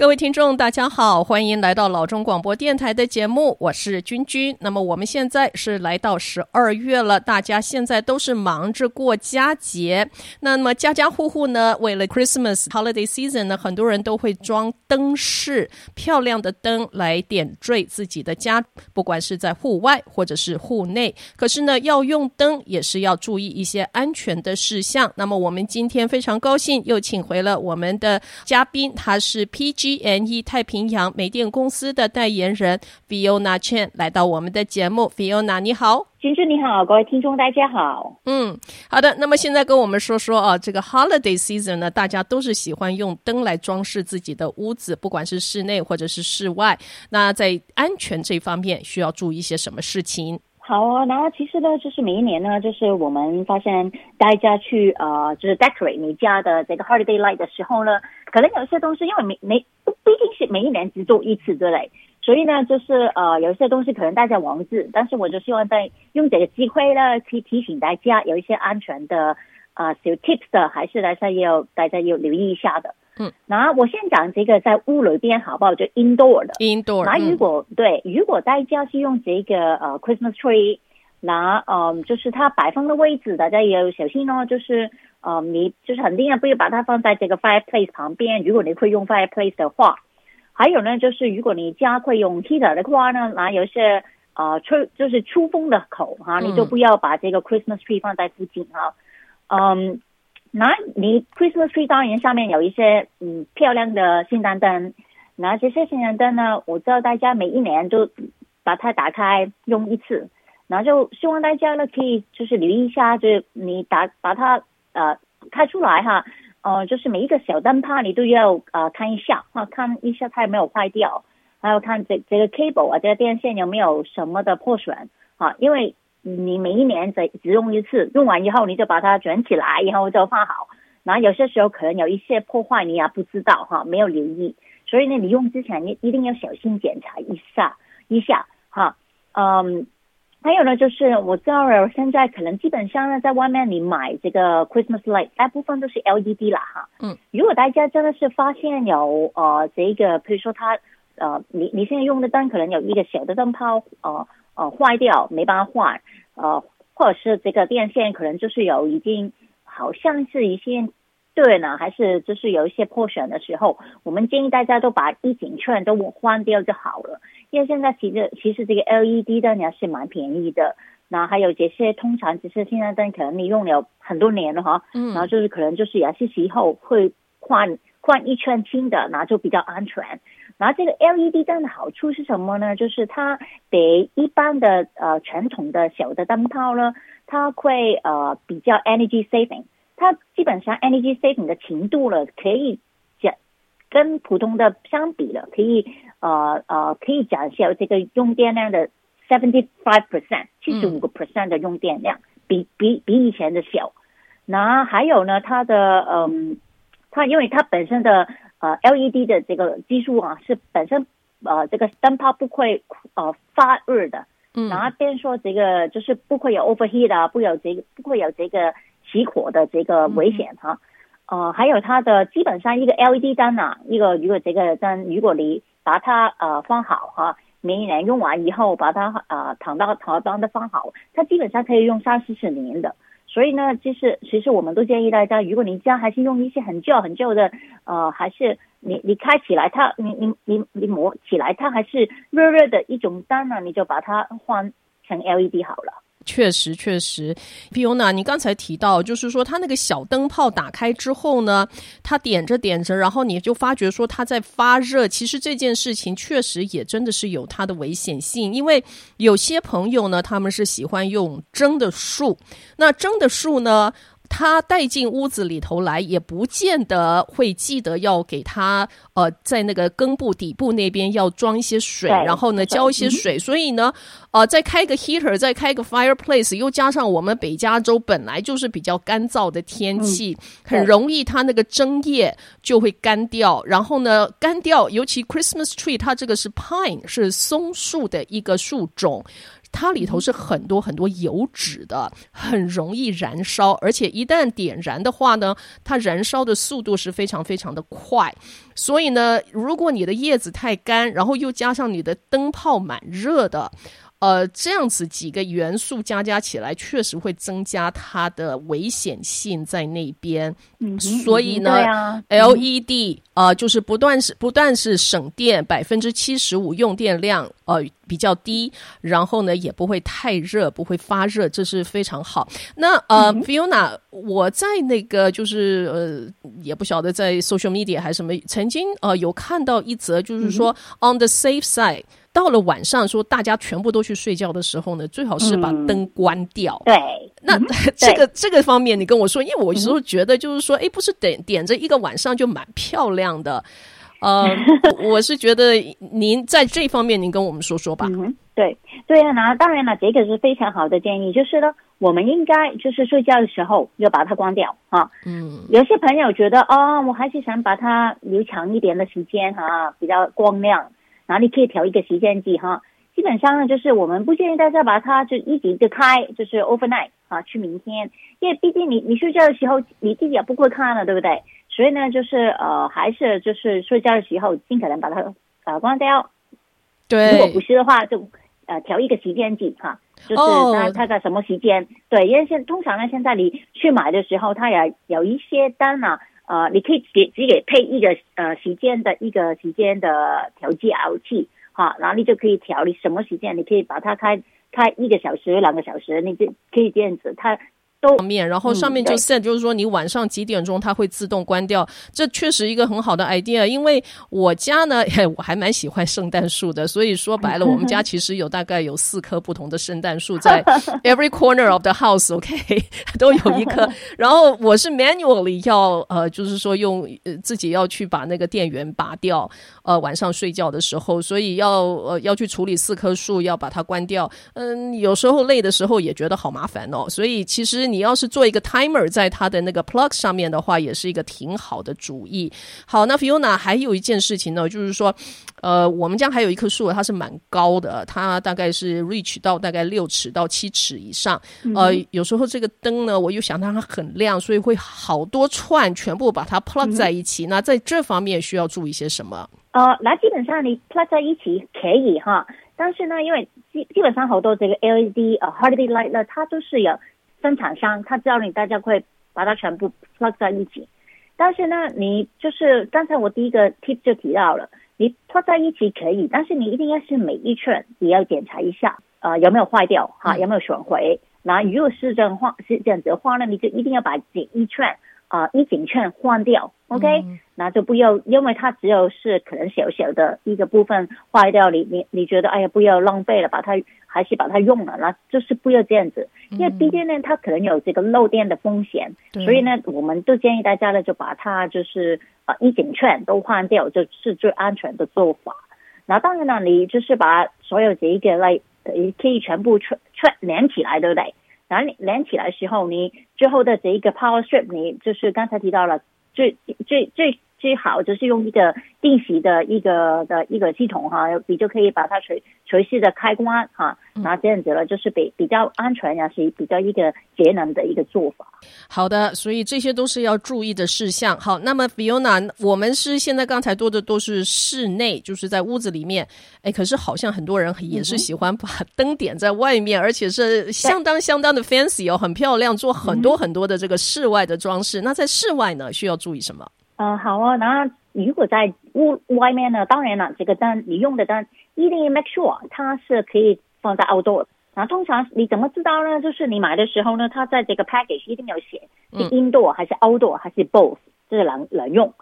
各位听众，大家好，欢迎来到老中广播电台的节目，我是君君。那么我们现在是来到十二月了，大家现在都是忙着过佳节。那么家家户户呢，为了 Christmas holiday season 呢，很多人都会装灯饰，漂亮的灯来点缀自己的家，不管是在户外或者是户内。可是呢，要用灯也是要注意一些安全的事项。那么我们今天非常高兴又请回了我们的嘉宾，他是 PG PG&E 太平洋煤电公司的代言人 Fiona Chen 来到我们的节目。Fiona 你好，君君你好，各位听众大家好。嗯，好的。那么现在跟我们说说啊，这个 Holiday Season 呢，大家都是喜欢用灯来装饰自己的屋子，不管是室内或者是室外。那在安全这方面需要注意一些什么事情？好啊，然后其实呢，就是每一年呢，就是我们发现大家去呃，就是 decorate 你家的这个 holiday light 的时候呢，可能有些东西因为每每不不一定是每一年只做一次之类，所以呢，就是呃，有一些东西可能大家忘记，但是我就希望在用这个机会呢，去提醒大家有一些安全的啊、呃、小 tips 的，还是大家要大家要留意一下的。嗯，那我先讲这个在屋里边好不好？就 indoor 的 indoor。那如果、嗯、对，如果大家是用这个呃 Christmas tree，那嗯，就是它摆放的位置，大家也要小心哦。就是呃，你就是肯定要不要把它放在这个 fireplace 旁边。如果你会用 fireplace 的话，还有呢，就是如果你家会用 heater 的话呢，那有些呃吹就是出风的口哈、啊，你就不要把这个 Christmas tree 放在附近哈，嗯。那你 Christmas tree 当然上面有一些嗯漂亮的圣诞灯，那这些圣诞灯呢，我知道大家每一年都把它打开用一次，然后就希望大家呢可以就是留意一下，就是你打把它呃开出来哈，呃就是每一个小灯泡你都要呃看一下哈，看一下它有没有坏掉，还有看这这个 cable 啊这个电线有没有什么的破损啊，因为。你每一年只只用一次，用完以后你就把它卷起来，然后就放好。然后有些时候可能有一些破坏，你也不知道哈，没有留意。所以呢，你用之前你一定要小心检查一下一下哈。嗯，还有呢，就是我知道了，现在可能基本上呢，在外面你买这个 Christmas light，大部分都是 LED 啦哈。嗯。如果大家真的是发现有呃这个，比如说它呃，你你现在用的灯可能有一个小的灯泡呃。呃，坏掉没办法换，呃，或者是这个电线可能就是有已经好像是一些对呢，还是就是有一些破损的时候，我们建议大家都把一整圈都换掉就好了。因为现在其实其实这个 LED 灯也是蛮便宜的，那还有这些通常只是现在灯可能你用了很多年了哈，嗯，然后就是可能就是也是时候会换换一圈新的，那就比较安全。然后这个 LED 灯的好处是什么呢？就是它比一般的呃传统的小的灯泡呢，它会呃比较 energy saving。它基本上 energy saving 的程度了，可以讲跟普通的相比了，可以呃呃可以讲一下这个用电量的 seventy five percent，七十五个 percent 的用电量，比比比以前的小。那还有呢，它的嗯，它因为它本身的。呃，LED 的这个技术啊，是本身呃这个灯泡不会呃发热的，嗯，然后变说这个就是不会有 overheat 啊，不有这个不会有这个起火的这个危险哈，嗯，呃，还有它的基本上一个 LED 灯啊，一个如果这个灯如果你把它呃放好哈，每一年用完以后把它呃躺到躺到的放好，它基本上可以用三四十年的。所以呢，就是其实我们都建议大家，如果你家还是用一些很旧很旧的，呃，还是你你开起来它，你你你你磨起来它还是热热的一种灯呢，你就把它换成 LED 好了。确实，确实，Piona，你刚才提到，就是说它那个小灯泡打开之后呢，它点着点着，然后你就发觉说它在发热。其实这件事情确实也真的是有它的危险性，因为有些朋友呢，他们是喜欢用蒸的树，那蒸的树呢，他带进屋子里头来，也不见得会记得要给他呃，在那个根部底部那边要装一些水，然后呢浇一些水。所以呢，呃，再开个 heater，再开个 fireplace，又加上我们北加州本来就是比较干燥的天气，很容易它那个针叶就会干掉。然后呢，干掉，尤其 Christmas tree，它这个是 pine，是松树的一个树种。它里头是很多很多油脂的，很容易燃烧，而且一旦点燃的话呢，它燃烧的速度是非常非常的快。所以呢，如果你的叶子太干，然后又加上你的灯泡蛮热的。呃，这样子几个元素加加起来，确实会增加它的危险性在那边。嗯，所以呢，嗯，LED 呃，就是不断是不断是省电，百分之七十五用电量呃比较低，然后呢也不会太热，不会发热，这是非常好。那呃，嗯，Fiona，我在那个就是呃，也不晓得在 social media 还是什么，曾经呃有看到一则，就是说，嗯，on the safe side。到了晚上，说大家全部都去睡觉的时候呢，最好是把灯关掉。嗯、对，那、嗯、这个这个方面，你跟我说，因为我有时候觉得就是说，哎、嗯，不是点点着一个晚上就蛮漂亮的。呃，我是觉得您在这方面，您跟我们说说吧。嗯，对，对啊，那当然了，这个是非常好的建议，就是呢，我们应该就是睡觉的时候要把它关掉啊。嗯，有些朋友觉得哦，我还是想把它留长一点的时间哈、啊，比较光亮。哪里可以调一个时间计哈？基本上呢，就是我们不建议大家把它就一直就开，就是 overnight 啊，去明天，因为毕竟你你睡觉的时候你自己也不会看了，对不对？所以呢，就是呃，还是就是睡觉的时候尽可能把它呃关掉。对，如果不是的话，就呃调一个时间计哈，就是它它在什么时间？Oh. 对，因为现通常呢，现在你去买的时候，它也有一些单啊。呃，你可以给只给配一个呃时间的一个时间的调节器，哈，然后你就可以调你什么时间，你可以把它开开一个小时、两个小时，你就可以这样子，它。上面，然后上面就 set，就是说你晚上几点钟它会自动关掉，这确实一个很好的 idea。因为我家呢，我还蛮喜欢圣诞树的，所以说白了，我们家其实有大概有四棵不同的圣诞树在 every corner of the house，OK，都有一棵。然后我是 manually 要呃，就是说用呃自己要去把那个电源拔掉，呃，晚上睡觉的时候，所以要呃要去处理四棵树，要把它关掉。嗯，有时候累的时候也觉得好麻烦哦，所以其实。你要是做一个 timer 在它的那个 plug 上面的话，也是一个挺好的主意。好，那 Fiona 还有一件事情呢，就是说，呃，我们家还有一棵树，它是蛮高的，它大概是 reach 到大概六尺到七尺以上。呃，有时候这个灯呢，我又想让它很亮，所以会好多串全部把它 plug 在一起。那在这方面需要注意些什么？呃，那基本上你 plug 在一起可以哈，但是呢，因为基基本上好多这个 LED 呃 holiday light 呢，它都是有。生产商他知道你大家会把它全部 plug 在一起，但是呢，你就是刚才我第一个 tip 就提到了，你 plug 在一起可以，但是你一定要是每一串也要检查一下，呃，有没有坏掉哈，有没有损毁。那如果是这样话是这样子的话呢，你就一定要把这一串啊一整串换掉，OK？那就不要，因为它只有是可能小小的一个部分坏掉，你你你觉得哎呀不要浪费了，把它。还是把它用了，那就是不要这样子，因为毕竟呢，它可能有这个漏电的风险，嗯、所以呢，我们都建议大家呢，就把它就是呃一整串都换掉，就是最安全的做法。那当然了，你就是把所有这一个类，可以全部串串连起来，对不对？然后连起来的时候，你最后的这一个 power strip，你就是刚才提到了最最最。最好就是用一个定时的一个的一个系统哈，你就可以把它随随时的开关哈，那这样子了，就是比比较安全呀，是比较一个节能的一个做法。好的，所以这些都是要注意的事项。好，那么 Fiona，我们是现在刚才多的都是室内，就是在屋子里面，哎，可是好像很多人也是喜欢把灯点在外面，嗯、而且是相当相当的 fancy 哦，很漂亮，做很多很多的这个室外的装饰。嗯、那在室外呢，需要注意什么？呃，好啊。那如果在屋外面呢，当然了，这个灯你用的灯一定要 make sure 它是可以放在 outdoor。那通常你怎么知道呢？就是你买的时候呢，它在这个 package 一定要写是 indoor 还是 outdoor 还是 both，这是能能用。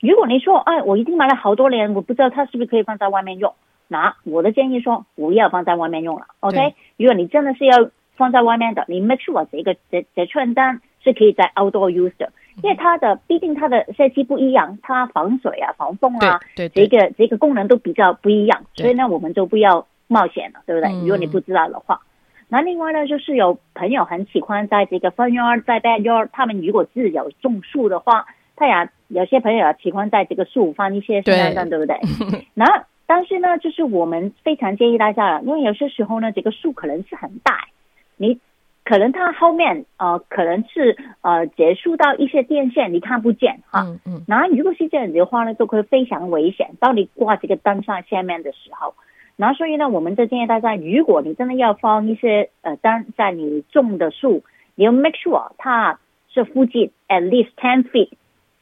如果你说，哎，我已经买了好多年，我不知道它是不是可以放在外面用，那我的建议说不要放在外面用了。OK，如果你真的是要放在外面的，你 make sure 这个这这串单是可以在 outdoor use 的。因为它的毕竟它的设计不一样，它防水啊、防风啊，对，对对这个这个功能都比较不一样，所以呢，我们就不要冒险了，对不对？嗯、如果你不知道的话，那另外呢，就是有朋友很喜欢在这个 front yard 在 backyard，他们如果自己有种树的话，他也有些朋友也喜欢在这个树放一些圣诞灯，对，对不对？那但是呢，就是我们非常建议大家了，因为有些时候呢，这个树可能是很大，你可能它后面呃可能是呃接触到一些电线，你看不见哈。嗯嗯。然后如果是这样子的话呢，就会非常危险。当你挂这个灯上下面的时候，然后所以呢，我们就建议大家，如果你真的要放一些呃灯在你种的树，你要 make sure 它是附近 at least ten feet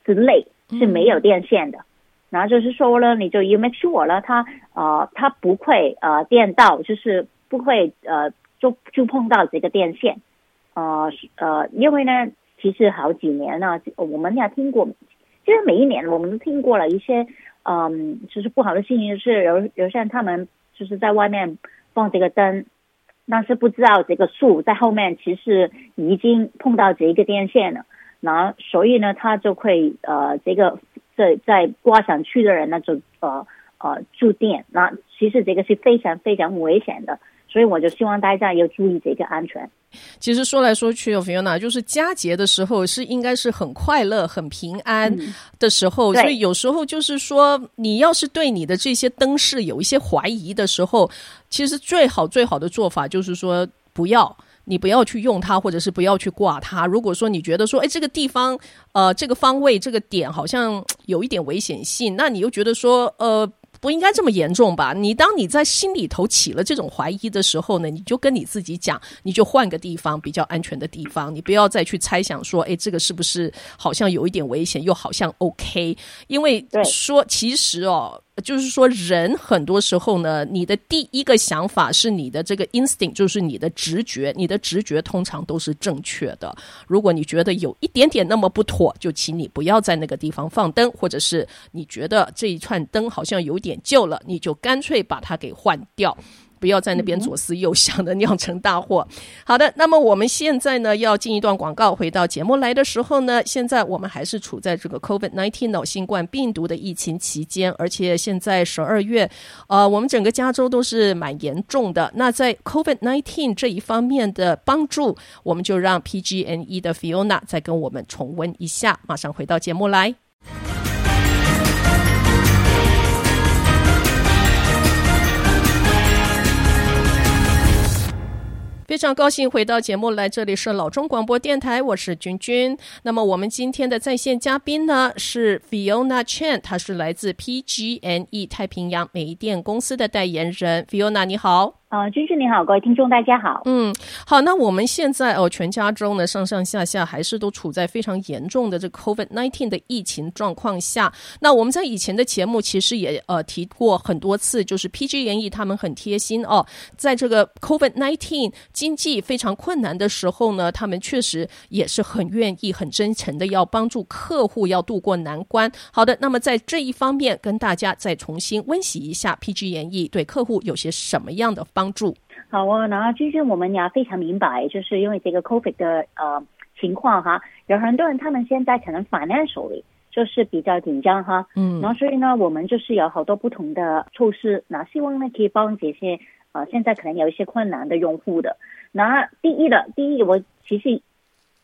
之内是没有电线的。然后就是说呢，你就 you make sure 了，它呃，它不会呃电到，就是不会呃就触碰到这个电线，呃呃，因为呢，其实好几年呢，我们也听过，其实每一年我们都听过了一些嗯，就是不好的信息，就是有有像他们就是在外面放这个灯，但是不知道这个树在后面其实已经碰到这个电线了，然后所以呢，他就会呃这个。在在挂上去的人呢，就呃呃触电，那其实这个是非常非常危险的，所以我就希望大家要注意这个安全。其实说来说去，Fiona 就是佳节的时候是应该是很快乐、很平安的时候，嗯、所以有时候就是说，你要是对你的这些灯饰有一些怀疑的时候，其实最好最好的做法就是说不要。你不要去用它，或者是不要去挂它。如果说你觉得说，哎，这个地方，呃，这个方位，这个点好像有一点危险性，那你又觉得说，呃。不应该这么严重吧？你当你在心里头起了这种怀疑的时候呢，你就跟你自己讲，你就换个地方比较安全的地方，你不要再去猜想说，哎，这个是不是好像有一点危险，又好像 OK？因为说其实哦，就是说人很多时候呢，你的第一个想法是你的这个 instinct，就是你的直觉，你的直觉通常都是正确的。如果你觉得有一点点那么不妥，就请你不要在那个地方放灯，或者是你觉得这一串灯好像有点。旧了，你就干脆把它给换掉，不要在那边左思右想的酿成大祸。好的，那么我们现在呢要进一段广告，回到节目来的时候呢，现在我们还是处在这个 COVID-19 脑新冠病毒的疫情期间，而且现在十二月，呃，我们整个加州都是蛮严重的。那在 COVID-19 这一方面的帮助，我们就让 PG&E 的 Fiona 再跟我们重温一下。马上回到节目来。非常高兴回到节目来，这里是老中广播电台，我是君君。那么我们今天的在线嘉宾呢是 Fiona Chen，她是来自 PG&E 太平洋煤电公司的代言人。Fiona 你好。啊，君君你好，各位听众大家好。嗯，好，那我们现在哦，全加州呢上上下下还是都处在非常严重的这 COVID nineteen 的疫情状况下。那我们在以前的节目其实也呃提过很多次，就是 PG&E 他们很贴心哦，在这个 COVID nineteen 经济非常困难的时候呢，他们确实也是很愿意、很真诚的要帮助客户要渡过难关。好的，那么在这一方面跟大家再重新温习一下 PG&E 对客户有些什么样的帮助。好啊，然后其实我们也非常明白，就是因为这个 COVID 的呃情况哈，有很多人他们现在可能 financially 就是比较紧张哈，嗯，然后所以呢，我们就是有好多不同的措施，那希望呢可以帮这些呃现在可能有一些困难的用户的。那第一的，第一我其实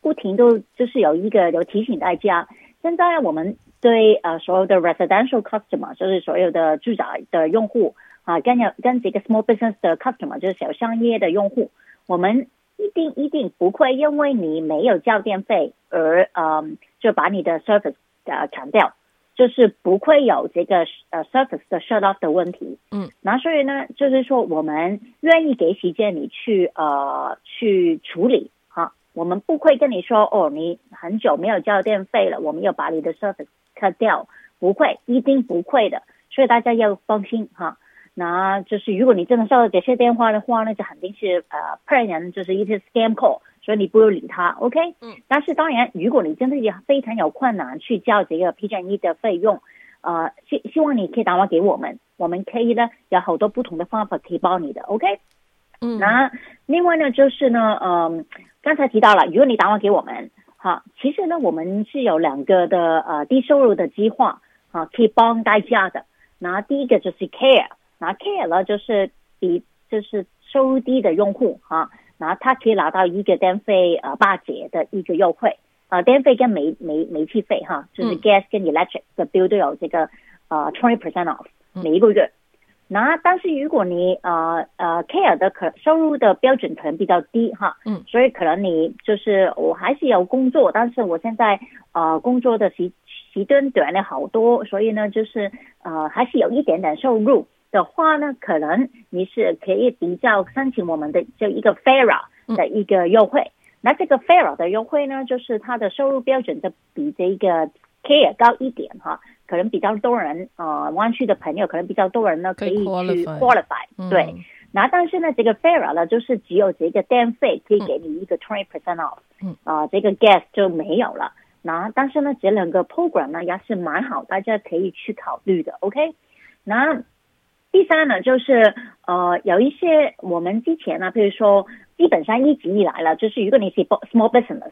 不停都就是有一个有提醒大家，现在我们对呃所有的 residential customer，就是所有的住宅的用户。啊，跟有跟这个 small business 的 customer 就是小商业的用户，我们一定一定不会因为你没有交电费而嗯就把你的 service 呃砍掉，就是不会有这个呃 service 的 shut off 的问题。嗯，那所以呢，就是说我们愿意给时间你去呃去处理哈，我们不会跟你说哦，你很久没有交电费了，我们要把你的 service cut 掉，不会，一定不会的，所以大家要放心哈。那就是如果你真的收到这些电话的话，呢就肯定是呃骗人，就是一些 scam call，所以你不用理他，OK？嗯。但是当然，如果你真的也非常有困难去交这个 PG&E 的费用，呃，希希望你可以打电话给我们，我们可以呢有好多不同的方法可以帮你的，OK？嗯。那另外呢，就是呢，嗯、呃，刚才提到了，如果你打电话给我们，哈，其实呢，我们是有两个的呃低收入的计划，啊，可以帮大家的。那第一个就是 Care。拿 Care 了，就是比就是收入低的用户哈，然后他可以拿到一个电费呃八折的一个优惠，呃电费跟煤煤煤气费哈，就是 gas 跟 electric 的 bill 都有这个呃 twenty percent off 每一个月。那但是如果你呃呃 care 的可收入的标准可能比较低哈，嗯，所以可能你就是我还是有工作，但是我现在呃工作的时时间短了好多，所以呢就是呃还是有一点点收入的话呢，可能你是可以比较申请我们的就一个 FARA 的一个优惠。嗯、那这个 FARA 的优惠呢，就是它的收入标准就比这个 care 高一点哈。可能比较多人，呃，湾区的朋友可能比较多人呢，可以去 qualify，对。那、嗯、但是呢，这个 FARA 呢，就是只有这个电费可以给你一个 twenty percent off，嗯，啊、呃，这个 gas 就没有了。那但是呢，这两个 program 呢也是蛮好，大家可以去考虑的。OK，那第三呢，就是呃，有一些我们之前呢，譬如说，基本上一直以来了，就是如果你是 small business，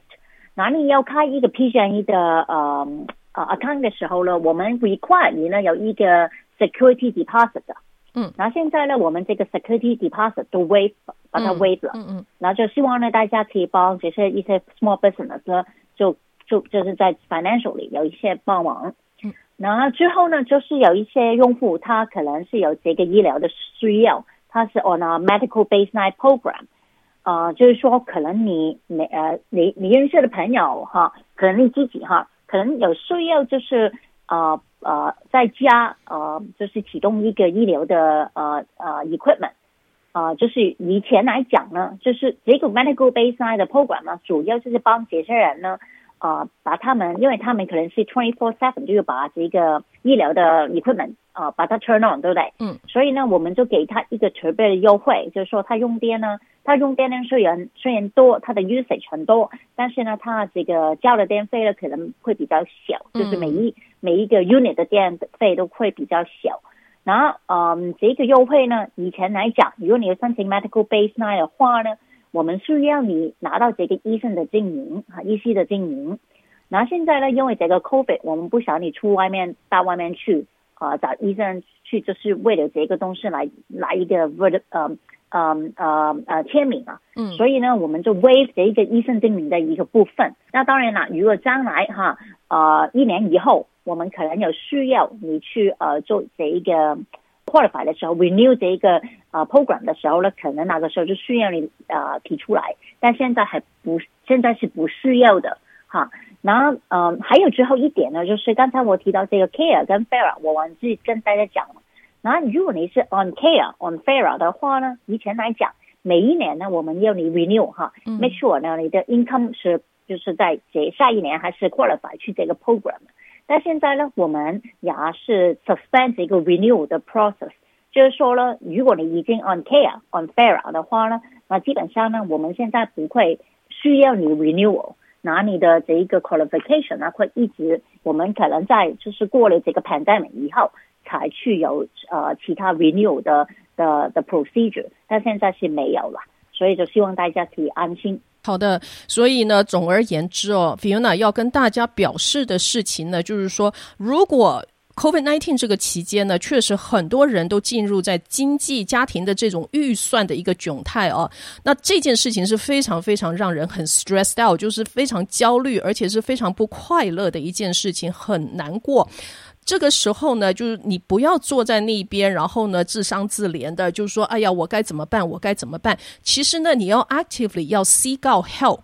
那你要开一个 PG&E 的呃。啊、uh,，account 的时候呢，我们 require 你呢有一个 security deposit 的，嗯，然后现在呢，我们这个 security deposit 都 waive，把它 waive 了，嗯嗯，然后就希望呢大家可以帮这些一些 small business 呢，就就就是在 financial 里有一些帮忙，嗯，然后之后呢，就是有一些用户他可能是有这个医疗的需要，他是 on a medical baseline program，啊、就是说可能你没呃你你认识的朋友哈，可能你自己哈。可能有需要，就是呃呃，在家呃，就是启动一个医疗的呃呃 equipment，啊、就是以前来讲呢，就是这个 medical baseline 的 program 呢，主要就是帮这些人呢，呃，把他们，因为他们可能是 twenty four seven，就是把这个医疗的 equipment 啊、呃，把它 turn on，对不对？嗯。所以呢，我们就给他一个特别的优惠，就是说他用电呢。他用电量虽然虽然多，他的 usage 很多，但是呢，他这个交的电费呢可能会比较小，就是每一每一个 unit 的电费都会比较小。然后，嗯，这个优惠呢，以前来讲，如果你要申请 medical baseline 的话呢，我们需要你拿到这个医生的证明啊，医师的证明。那现在呢，因为这个 COVID，我们不想你出外面到外面去啊、呃、找医生去，就是为了这个东西来来一个 word 呃。嗯呃呃签名啊，嗯，所以呢，我们就 waive 这一个医生证明的一个部分。那当然了，如果将来哈，呃，一年以后，我们可能有需要你去呃做这一个 qualify 的时候，renew 这一个呃 program 的时候呢，可能那个时候就需要你呃提出来。但现在还不，现在是不需要的哈。然后嗯、呃，还有最后一点呢，就是刚才我提到这个 care 跟 FARA，我忘记跟大家讲了。那如果你是 on care on FARA 的话呢，以前来讲，每一年呢，我们要你 renew 哈、嗯、，make sure 呢，你的 income 是就是在这下一年还是 qualify 去这个 program。但现在呢，我们也是 suspend 这个 renew 的 process，就是说呢，如果你已经 on care on fair 的话呢，那基本上呢，我们现在不会需要你 renewal，拿你的这一个 qualification 呢，会一直，我们可能在就是过了这个 pandemic 以后。才去有呃其他 renew 的的的 procedure，但现在是没有了，所以就希望大家可以安心。好的，所以呢，总而言之哦，Fiona 要跟大家表示的事情呢，就是说，如果 COVID-19 这个期间呢，确实很多人都进入在经济家庭的这种预算的一个窘态哦，那这件事情是非常非常让人很 stressed out，就是非常焦虑，而且是非常不快乐的一件事情，很难过。这个时候呢，就是你不要坐在那边，然后呢自伤自怜的，就是说，哎呀，我该怎么办？我该怎么办？其实呢，你要 actively 要 seek out help。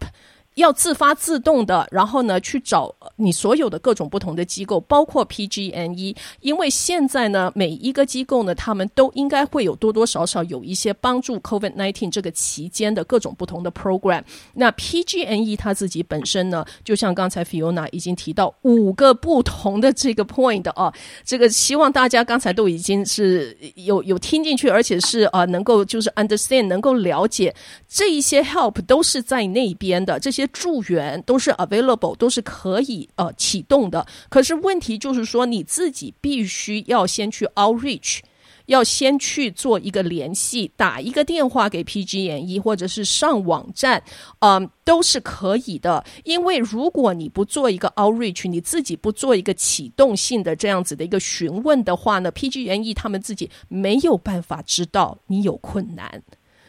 要自发自动的，然后呢，去找你所有的各种不同的机构，包括 PGNE，因为现在呢，每一个机构呢，他们都应该会有多多少少有一些帮助 COVID-19 这个期间的各种不同的 program。那 PGNE 它自己本身呢，就像刚才 Fiona 已经提到五个不同的这个 point 啊，这个希望大家刚才都已经是有有听进去，而且是啊能够就是 understand 能够了解这一些 help 都是在那边的这些。助援都是 available，都是可以呃启动的。可是问题就是说，你自己必须要先去 outreach，要先去做一个联系，打一个电话给 PG&E，或者是上网站，嗯、都是可以的。因为如果你不做一个 outreach，你自己不做一个启动性的这样子的一个询问的话呢，PG&E 他们自己没有办法知道你有困难。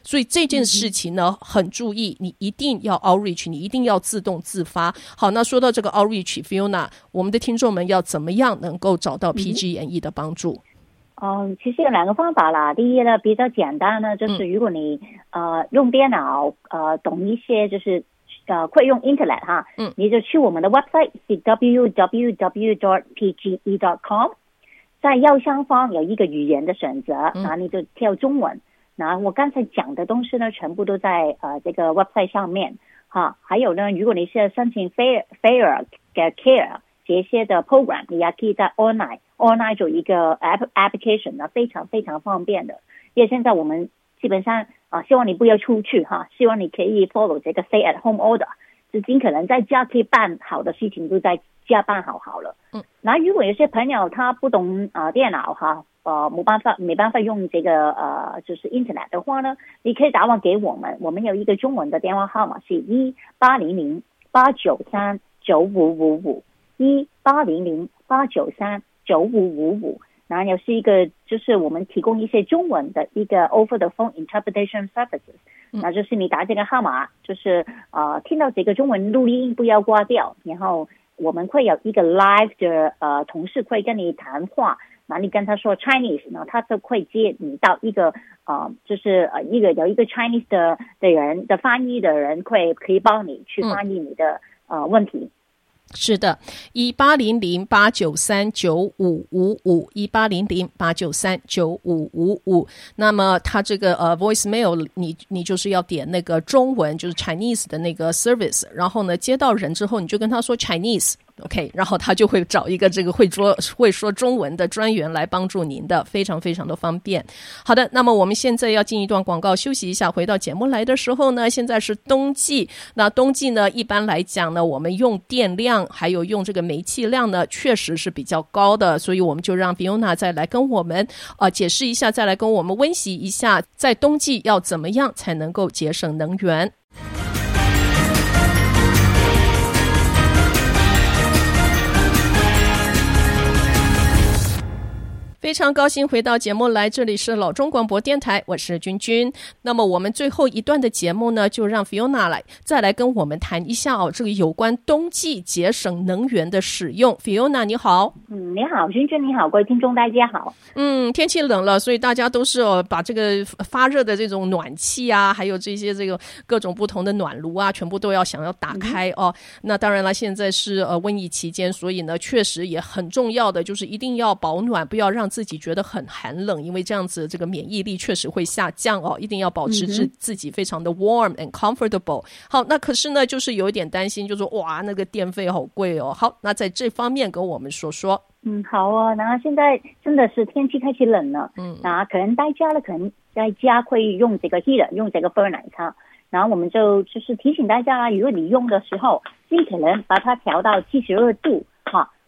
所以这件事情呢，很注意，你一定要 outreach，你一定要自动自发。好，那说到这个 outreach，Fiona，我们的听众们要怎么样能够找到 PG&E 的帮助？嗯，其实有两个方法啦。第一呢，比较简单呢，就是如果你、嗯、呃用电脑呃懂一些，就是呃会用 Internet 哈，嗯，你就去我们的 website 是 w w w dot p g e dot com，在右上方有一个语言的选择，然后你就跳中文。然后我刚才讲的东西呢，全部都在呃这个 website 上面哈。还有呢，如果你是申请 Fair Fair Care 这些的 program，你也可以在 online。online 做一个 app application 呢，非常非常方便的。因为现在我们基本上啊，希望你不要出去哈，希望你可以 follow 这个 stay at home order，就尽可能在家可以办好的事情都在家办好好了。嗯，那如果有些朋友他不懂啊电脑哈，呃，没办法没办法用这个呃就是 internet 的话呢，你可以打电话给我们，我们有一个中文的电话号码是一八零零八九三九五五五一八零零八九三。九五五五，然后又是一个，就是我们提供一些中文的一个 over the phone interpretation services，那、嗯、就是你打这个号码，就是呃听到这个中文录音不要挂掉，然后我们会有一个 live 的呃同事会跟你谈话，那你跟他说 Chinese，然后他就会接你到一个呃就是呃一个有一个 Chinese 的的人的翻译的人会可以帮你去翻译你的、呃问题。是的，一八零零八九三九五五五，一八零零八九三九五五五。那么他这个呃 voicemail，你你就是要点那个中文，就是 Chinese 的那个 service，然后呢接到人之后，你就跟他说 Chinese。OK，然后他就会找一个这个会说会说中文的专员来帮助您的，非常非常的方便。好的，那么我们现在要进一段广告，休息一下。回到节目来的时候呢，现在是冬季。那冬季呢，一般来讲呢，我们用电量还有用这个煤气量呢，确实是比较高的。所以我们就让 Fiona 再来跟我们啊、解释一下，再来跟我们温习一下，在冬季要怎么样才能够节省能源。非常高兴回到节目来，这里是老中广播电台，我是君君。那么我们最后一段的节目呢，就让 Fiona 来再来跟我们谈一下哦，这个有关冬季节省能源的使用。Fiona 你好，嗯，你好，君君你好，各位听众大家好。嗯，天气冷了，所以大家都是哦，把这个发热的这种暖气啊，还有这些这个各种不同的暖炉啊，全部都要想要打开哦。嗯、那当然了，现在是呃瘟疫期间，所以呢，确实也很重要的就是一定要保暖，不要让。自己觉得很寒冷，因为这样子这个免疫力确实会下降哦，一定要保持自自己非常的 warm and comfortable。好，那可是呢，就是有一点担心，就是说哇，那个电费好贵哦。好，那在这方面跟我们说说。嗯，好哦。然后现在真的是天气开始冷了，嗯，那可能大家呢，可能在家会用这个 heater，用这个 burner 它。然后我们就就是提醒大家啦，如果你用的时候，尽可能把它调到七十二度，哈。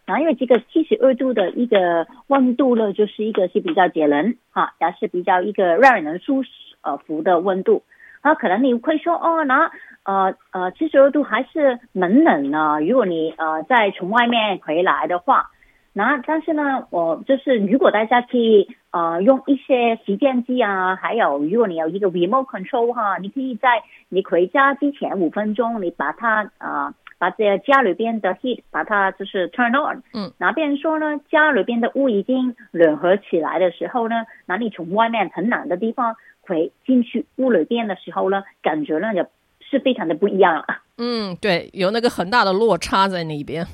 然后因为这个七十二度的一个温度呢，就是一个是比较节能哈，也是比较一个让人舒适呃服的温度。啊，可能你会说哦，那呃呃七十二度还是蛮冷呢。如果你呃再从外面回来的话，那但是呢，我就是如果大家可以呃用一些时间机啊，还有如果你有一个 remote control 哈，你可以在你回家之前五分钟，你把它啊。把这个家里边的 heat 把它就是 turn on，嗯，那变成说呢，家里边的屋已经暖和起来的时候呢，那你从外面很冷的地方回进去屋里边的时候呢，感觉呢就是非常的不一样了。嗯，对，有那个很大的落差在那边。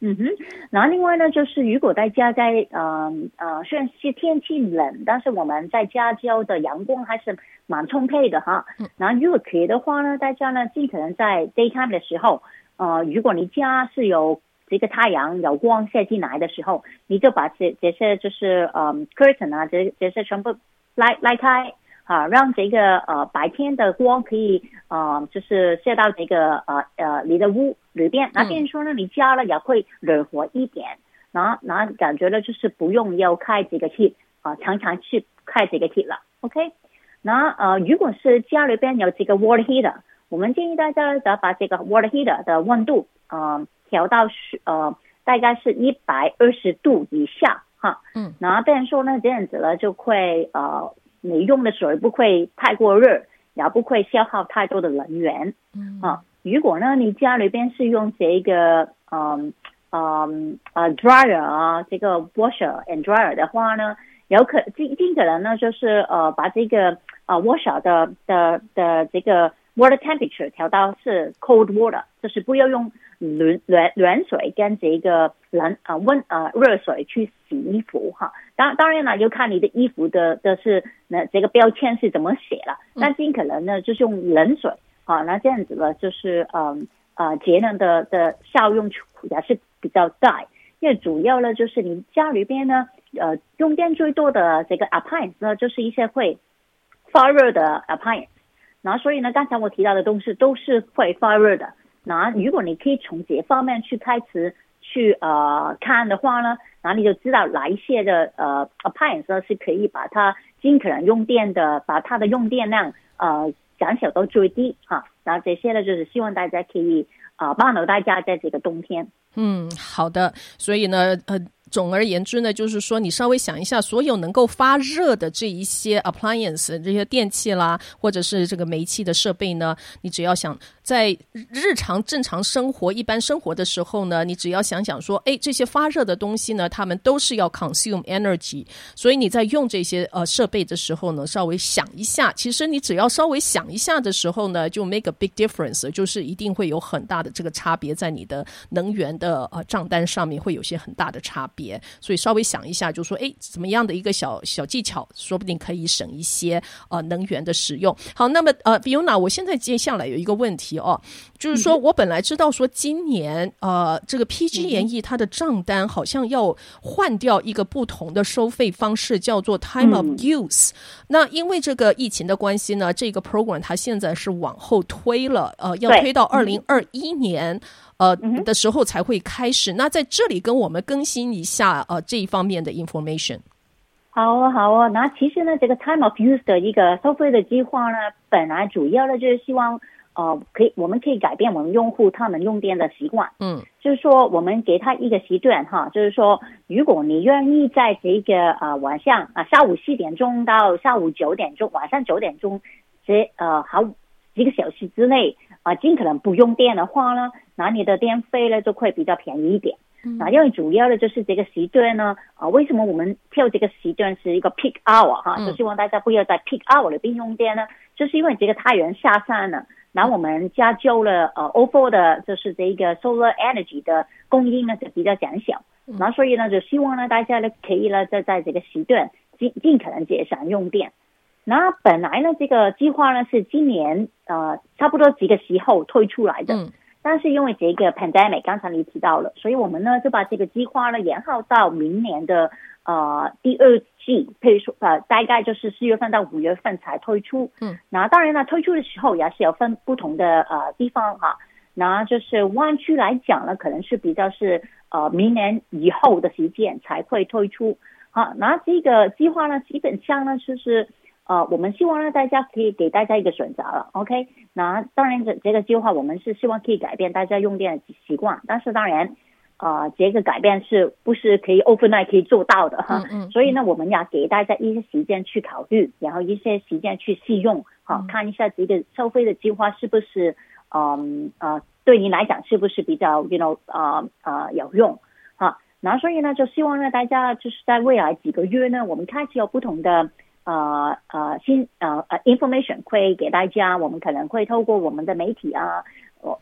嗯哼，然后另外呢，就是如果大家在呃呃，虽然是天气冷，但是我们在加州的阳光还是蛮充沛的哈。然后如果可以的话呢，大家呢尽可能在 daytime 的时候。呃，如果你家是有这个太阳有光射进来的时候，你就把这这些就是呃 curtain 啊，这这些全部拉拉开啊，让这个呃白天的光可以呃就是射到这个呃呃你的屋里边，那变说呢，你家了也会暖和一点，然后然后感觉呢就是不用要开这个 heat 啊，常常去开这个 t 了，OK？那呃如果是家里边有这个 water heater。我们建议大家要把这个 water heater 的温度，呃，调到是呃，大概是一百二十度以下，哈，嗯，然后这样说呢，这样子呢就会呃，你用的水不会太过热，也不会消耗太多的能源，嗯，啊，如果呢你家里边是用这个，嗯嗯呃 dryer 啊，这个 washer and dryer 的话呢。有可尽尽可能呢，就是呃把这个呃 washer 的的的这个 water temperature 调到是 cold water，就是不要用暖暖暖水跟这个冷啊温啊热水去洗衣服哈。当当然了，就看你的衣服的的是那这个标签是怎么写了，但尽可能呢就是用冷水啊，那这样子呢就是嗯呃节能的的效用也是比较大。因为主要呢，就是你家里边呢，呃，用电最多的这个 appliance 呢，就是一些会发热的 appliance。那所以呢，刚才我提到的东西都是会发热的。那如果你可以从这方面去开始去呃看的话呢，那你就知道哪一些的呃 appliance 是可以把它尽可能用电的，把它的用电量呃减小到最低哈。然后这些呢，就是希望大家可以啊、呃、帮助大家在这个冬天。嗯，好的。所以呢，呃。总而言之呢，就是说你稍微想一下，所有能够发热的这一些 appliance 这些电器啦，或者是这个煤气的设备呢，你只要想在日常正常生活、一般生活的时候呢，你只要想想说，哎，这些发热的东西呢，它们都是要 consume energy，所以你在用这些呃设备的时候呢，稍微想一下，其实你只要稍微想一下的时候呢，就 make a big difference，就是一定会有很大的这个差别在你的能源的呃账单上面会有些很大的差别。所以稍微想一下，就说，哎，怎么样的一个小小技巧，说不定可以省一些呃能源的使用。好，那么呃，Fiona，我现在接下来有一个问题哦，就是说我本来知道说今年呃这个 PG&E 它的账单好像要换掉一个不同的收费方式，叫做 Time of Use。那因为这个疫情的关系呢，这个 program 它现在是往后推了，呃，要推到二零二一年。呃的时候才会开始。那在这里跟我们更新一下呃这一方面的 information。好啊，好啊。那其实呢，这个 time of use 的一个收费的计划呢，本来主要呢就是希望呃可以我们可以改变我们用户他们用电的习惯。嗯，就是说我们给他一个时段哈，就是说如果你愿意在这个呃晚上啊下午四点钟到下午九点钟，晚上九点钟这呃好几个小时之内。啊，尽可能不用电的话呢，那你的电费呢就会比较便宜一点。嗯，那因为主要的就是这个时段呢，啊，为什么我们跳这个时段是一个 peak hour 哈，就希望大家不要在 peak hour 里边用电呢，就是因为这个太阳下山了，然后我们加州了呃 O4 的，就是这一个 solar energy 的供应呢就比较减小，那所以呢就希望呢大家呢可以呢在在这个时段尽尽可能节省用电。那本来呢，这个计划呢是今年呃差不多几个时候推出来的，嗯，但是因为这个 pandemic，刚才你提到了，所以我们呢就把这个计划呢延后到明年的呃第二季，可以说呃大概就是四月份到五月份才推出，嗯，那当然了，推出的时候也是有分不同的呃地方哈，那就是湾区来讲呢，可能是比较是呃明年以后的时间才会推出，好，那这个计划呢基本上呢就是。呃，我们希望让，大家可以给大家一个选择了，OK？那当然，这这个计划我们是希望可以改变大家用电的习惯，但是当然，啊、呃，这个改变是不是可以 overnight 可以做到的哈？嗯，嗯。所以呢，我们要给大家一些时间去考虑，然后一些时间去试用，好、嗯，看一下这个收费的计划是不是，嗯呃，对你来讲是不是比较，you know，啊啊有用，好，那所以呢，就希望呢，大家就是在未来几个月呢，我们开始有不同的。呃呃，新呃呃，information 会给大家，我们可能会透过我们的媒体啊，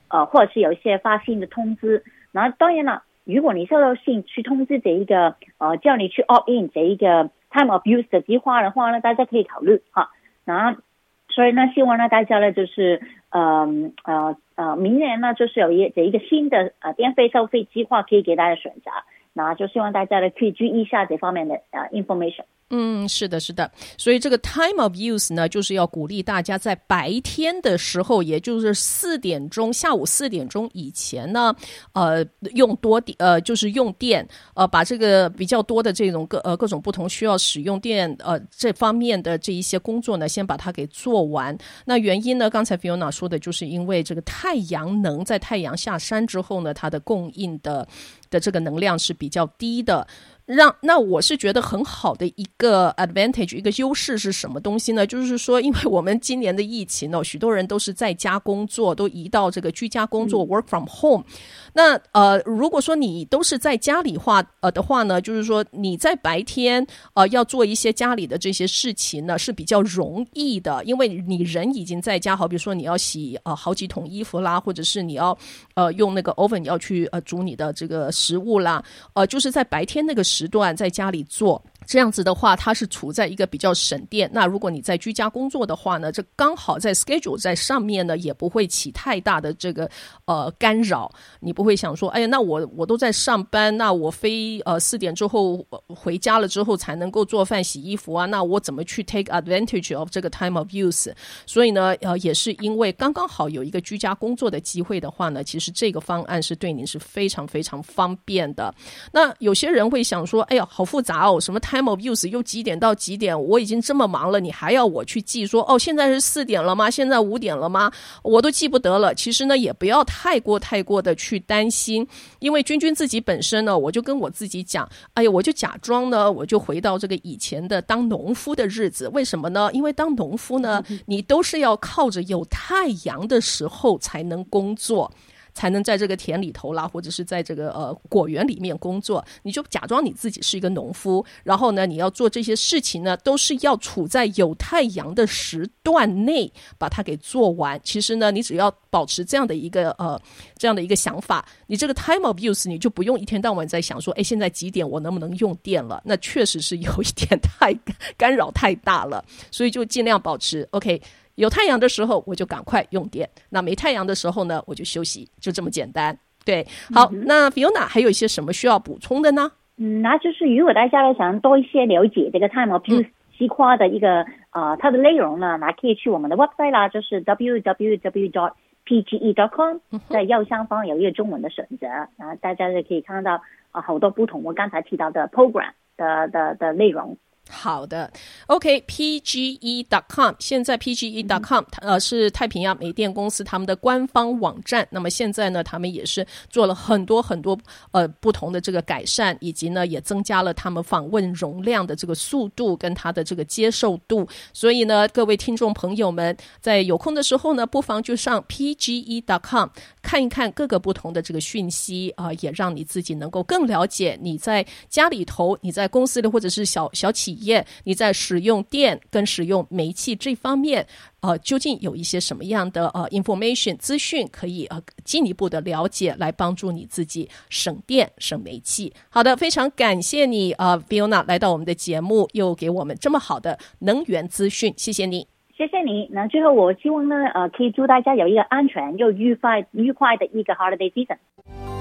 呃或者是有一些发信的通知。然后当然了，如果你收到信去通知这一个呃叫你去 opt in 这一个 time of use 的计划的话呢，大家可以考虑哈。然后所以呢，希望呢大家呢就是呃呃呃，明年呢就是有一这一个新的呃电费收费计划可以给大家选择。那就希望大家呢可以注意一下这方面的呃 information。嗯，是的，是的，所以这个 time of use 呢，就是要鼓励大家在白天的时候，也就是四点钟，下午四点钟以前呢，呃，用多电，呃，就是用电，呃，把这个比较多的这种各呃各种不同需要使用电呃这方面的这一些工作呢，先把它给做完。那原因呢，刚才 Fiona 说的就是因为这个太阳能在太阳下山之后呢，它的供应的的这个能量是比较低的。让那我是觉得很好的一个 advantage，一个优势是什么东西呢？就是说，因为我们今年的疫情呢，许多人都是在家工作，都移到这个居家工作、嗯、work from home。那呃，如果说你都是在家里话呃的话呢，就是说你在白天呃要做一些家里的这些事情呢是比较容易的，因为你人已经在家，好比说你要洗呃好几桶衣服啦，或者是你要呃用那个 oven 要去呃煮你的这个食物啦，呃就是在白天那个时段在家里做。这样子的话，它是处在一个比较省电。那如果你在居家工作的话呢，这刚好在 schedule 在上面呢，也不会起太大的这个呃干扰。你不会想说，哎呀，那我我都在上班，那我非呃四点之后回家了之后才能够做饭、洗衣服啊，那我怎么去 take advantage of 这个 time of use？所以呢，呃，也是因为刚刚好有一个居家工作的机会的话呢，其实这个方案是对你是非常非常方便的。那有些人会想说，哎呀，好复杂哦，什么 time Time of use 又几点到几点？我已经这么忙了，你还要我去记说哦？现在是四点了吗？现在五点了吗？我都记不得了。其实呢，也不要太过太过的去担心，因为君君自己本身呢，我就跟我自己讲，哎呀，我就假装呢，我就回到这个以前的当农夫的日子。为什么呢？因为当农夫呢，你都是要靠着有太阳的时候才能工作。才能在这个田里头啦，或者是在这个呃果园里面工作。你就假装你自己是一个农夫，然后呢，你要做这些事情呢，都是要处在有太阳的时段内把它给做完。其实呢，你只要保持这样的一个呃这样的一个想法，你这个 time of use 你就不用一天到晚在想说，哎，现在几点，我能不能用电了？那确实是有一点太干扰太大了，所以就尽量保持 OK。有太阳的时候，我就赶快用电；那没太阳的时候呢，我就休息，就这么简单。对，好，嗯、那 Fiona 还有一些什么需要补充的呢？嗯，那就是如果大家呢想多一些了解这个 Time of Use 计划的一个呃、它的内容呢，那可以去我们的 website 啦，就是 www pte dot com 在右上方有一个中文的选择，然后大家就可以看到啊好多不同我刚才提到的 program 的的的内容。好的，OK，PGE.com，现在 PGE.com，呃，是太平洋煤电公司他们的官方网站。那么现在呢，他们也是做了很多很多呃不同的这个改善，以及呢也增加了他们访问容量的这个速度跟它的这个接受度。所以呢，各位听众朋友们，在有空的时候呢，不妨就上 PGE.com 看一看各个不同的这个讯息啊，呃，也让你自己能够更了解你在家里头，你在公司里或者是小小企业。业，你在使用电跟使用煤气这方面，呃，究竟有一些什么样的呃 information 资讯可以呃进一步的了解，来帮助你自己省电省煤气？好的，非常感谢你呃 v i o n a 来到我们的节目，又给我们这么好的能源资讯，谢谢你，谢谢你。那最后我希望呢，呃，可以祝大家有一个安全又愉快愉快的一个 holiday season。